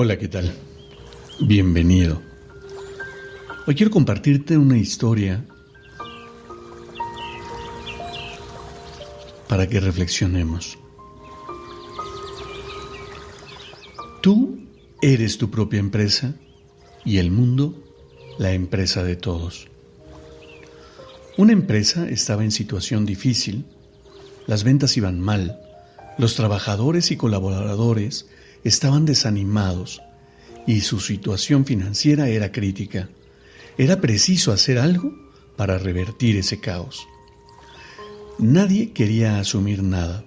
Hola, ¿qué tal? Bienvenido. Hoy quiero compartirte una historia para que reflexionemos. Tú eres tu propia empresa y el mundo la empresa de todos. Una empresa estaba en situación difícil, las ventas iban mal, los trabajadores y colaboradores estaban desanimados y su situación financiera era crítica. Era preciso hacer algo para revertir ese caos. Nadie quería asumir nada.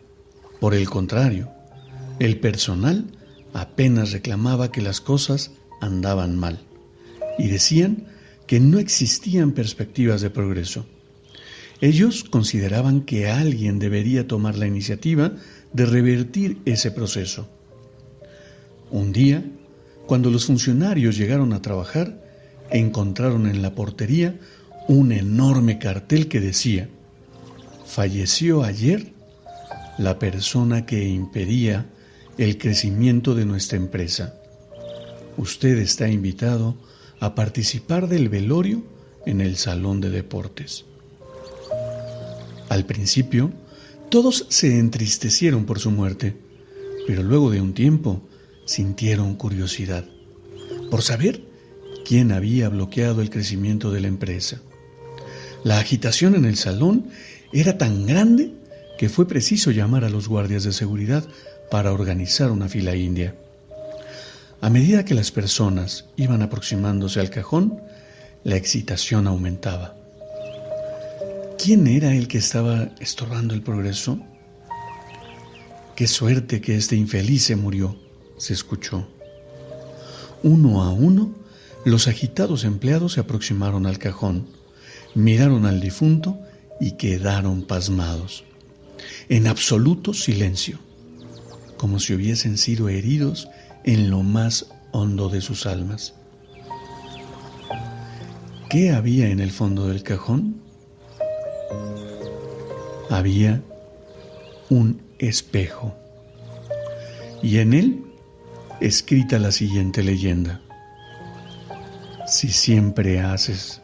Por el contrario, el personal apenas reclamaba que las cosas andaban mal y decían que no existían perspectivas de progreso. Ellos consideraban que alguien debería tomar la iniciativa de revertir ese proceso. Un día, cuando los funcionarios llegaron a trabajar, encontraron en la portería un enorme cartel que decía, falleció ayer la persona que impedía el crecimiento de nuestra empresa. Usted está invitado a participar del velorio en el salón de deportes. Al principio, todos se entristecieron por su muerte, pero luego de un tiempo sintieron curiosidad por saber quién había bloqueado el crecimiento de la empresa. La agitación en el salón era tan grande que fue preciso llamar a los guardias de seguridad para organizar una fila india. A medida que las personas iban aproximándose al cajón, la excitación aumentaba. ¿Quién era el que estaba estorbando el progreso? Qué suerte que este infeliz se murió se escuchó. Uno a uno, los agitados empleados se aproximaron al cajón, miraron al difunto y quedaron pasmados, en absoluto silencio, como si hubiesen sido heridos en lo más hondo de sus almas. ¿Qué había en el fondo del cajón? Había un espejo y en él escrita la siguiente leyenda. Si siempre haces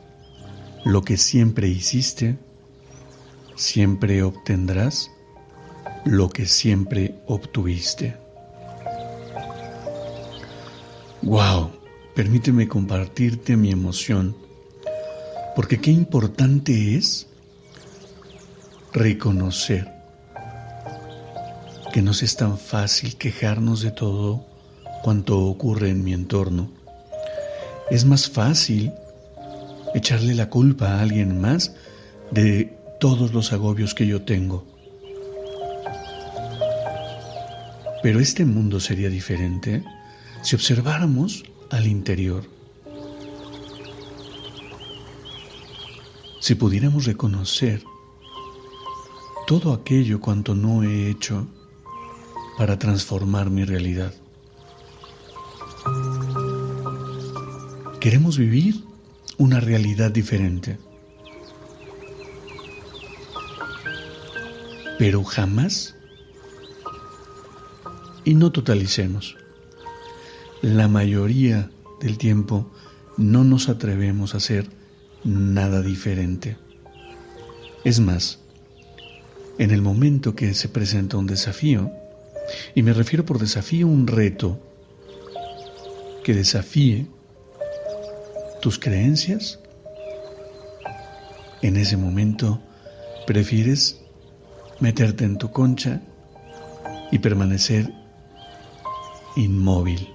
lo que siempre hiciste, siempre obtendrás lo que siempre obtuviste. Wow, permíteme compartirte mi emoción, porque qué importante es reconocer que no es tan fácil quejarnos de todo cuanto ocurre en mi entorno. Es más fácil echarle la culpa a alguien más de todos los agobios que yo tengo. Pero este mundo sería diferente si observáramos al interior. Si pudiéramos reconocer todo aquello cuanto no he hecho para transformar mi realidad. Queremos vivir una realidad diferente. Pero jamás, y no totalicemos, la mayoría del tiempo no nos atrevemos a hacer nada diferente. Es más, en el momento que se presenta un desafío, y me refiero por desafío un reto que desafíe tus creencias? En ese momento, prefieres meterte en tu concha y permanecer inmóvil.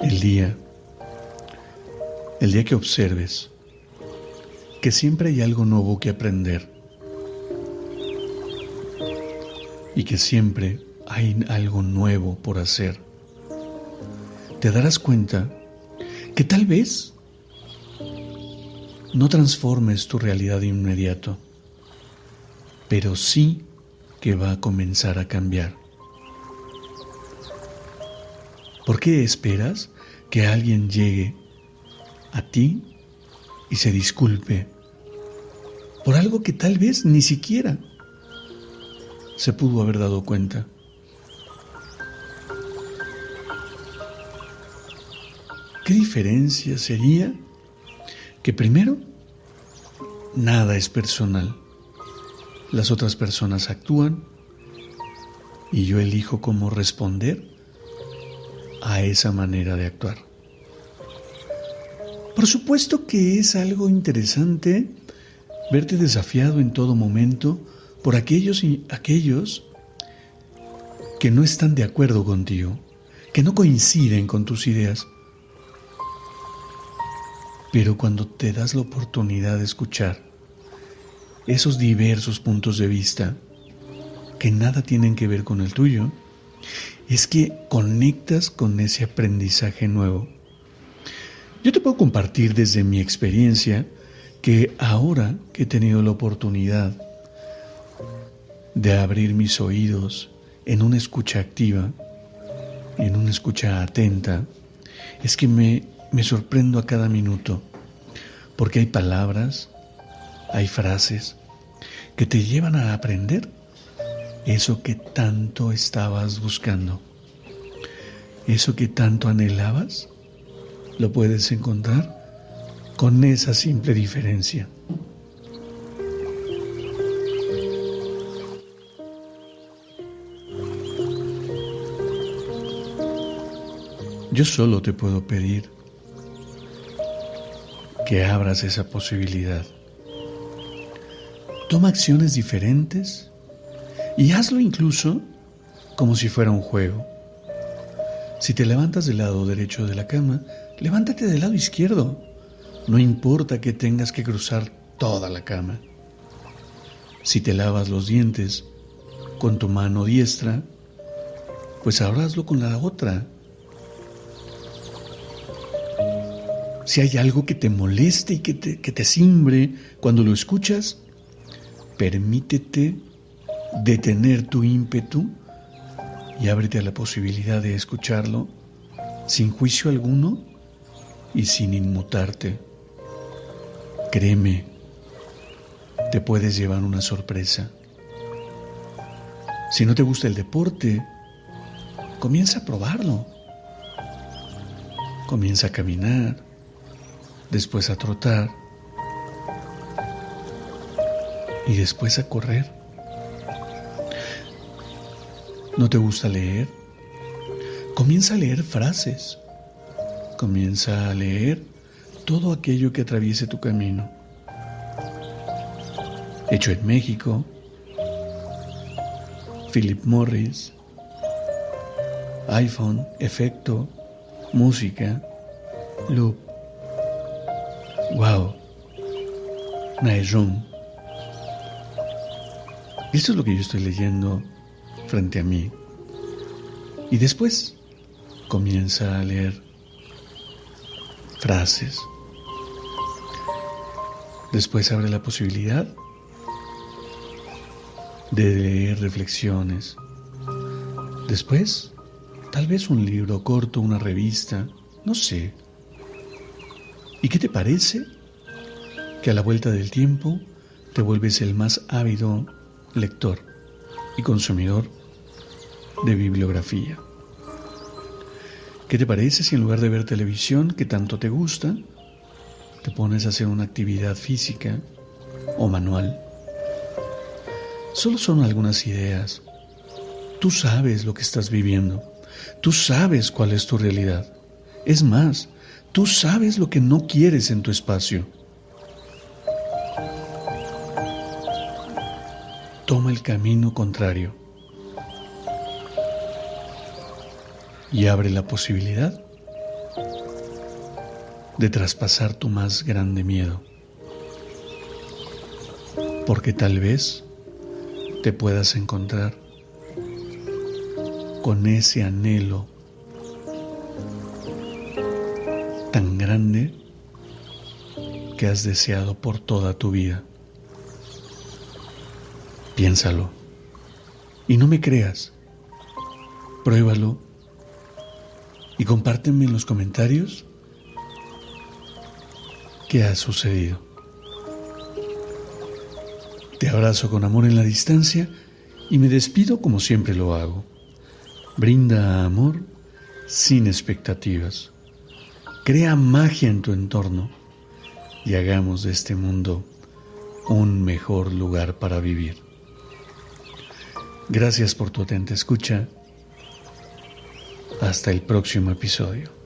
El día, el día que observes que siempre hay algo nuevo que aprender y que siempre hay algo nuevo por hacer, te darás cuenta que tal vez no transformes tu realidad de inmediato, pero sí que va a comenzar a cambiar. ¿Por qué esperas que alguien llegue a ti y se disculpe por algo que tal vez ni siquiera se pudo haber dado cuenta? ¿Qué diferencia sería que primero, nada es personal? Las otras personas actúan y yo elijo cómo responder a esa manera de actuar. Por supuesto que es algo interesante verte desafiado en todo momento por aquellos y aquellos que no están de acuerdo contigo, que no coinciden con tus ideas. Pero cuando te das la oportunidad de escuchar esos diversos puntos de vista que nada tienen que ver con el tuyo, es que conectas con ese aprendizaje nuevo. Yo te puedo compartir desde mi experiencia que ahora que he tenido la oportunidad de abrir mis oídos en una escucha activa, en una escucha atenta, es que me, me sorprendo a cada minuto, porque hay palabras, hay frases que te llevan a aprender eso que tanto estabas buscando, eso que tanto anhelabas, lo puedes encontrar con esa simple diferencia. Yo solo te puedo pedir que abras esa posibilidad. Toma acciones diferentes y hazlo incluso como si fuera un juego. Si te levantas del lado derecho de la cama, levántate del lado izquierdo. No importa que tengas que cruzar toda la cama. Si te lavas los dientes con tu mano diestra, pues ahora con la otra. Si hay algo que te moleste y que te, que te simbre cuando lo escuchas, permítete detener tu ímpetu y ábrete a la posibilidad de escucharlo sin juicio alguno y sin inmutarte. Créeme, te puedes llevar una sorpresa. Si no te gusta el deporte, comienza a probarlo. Comienza a caminar, después a trotar y después a correr. ¿No te gusta leer? Comienza a leer frases. Comienza a leer todo aquello que atraviese tu camino. Hecho en México, Philip Morris, iPhone, efecto, música, loop. Wow. Naerum. Esto es lo que yo estoy leyendo frente a mí. Y después comienza a leer frases. Después abre la posibilidad de leer reflexiones. Después, tal vez un libro corto, una revista, no sé. ¿Y qué te parece? Que a la vuelta del tiempo te vuelves el más ávido lector y consumidor de bibliografía. ¿Qué te parece si en lugar de ver televisión, que tanto te gusta, te pones a hacer una actividad física o manual? Solo son algunas ideas. Tú sabes lo que estás viviendo. Tú sabes cuál es tu realidad. Es más, tú sabes lo que no quieres en tu espacio. toma el camino contrario y abre la posibilidad de traspasar tu más grande miedo, porque tal vez te puedas encontrar con ese anhelo que has deseado por toda tu vida. Piénsalo y no me creas. Pruébalo y compárteme en los comentarios qué ha sucedido. Te abrazo con amor en la distancia y me despido como siempre lo hago. Brinda amor sin expectativas. Crea magia en tu entorno y hagamos de este mundo un mejor lugar para vivir. Gracias por tu atenta escucha. Hasta el próximo episodio.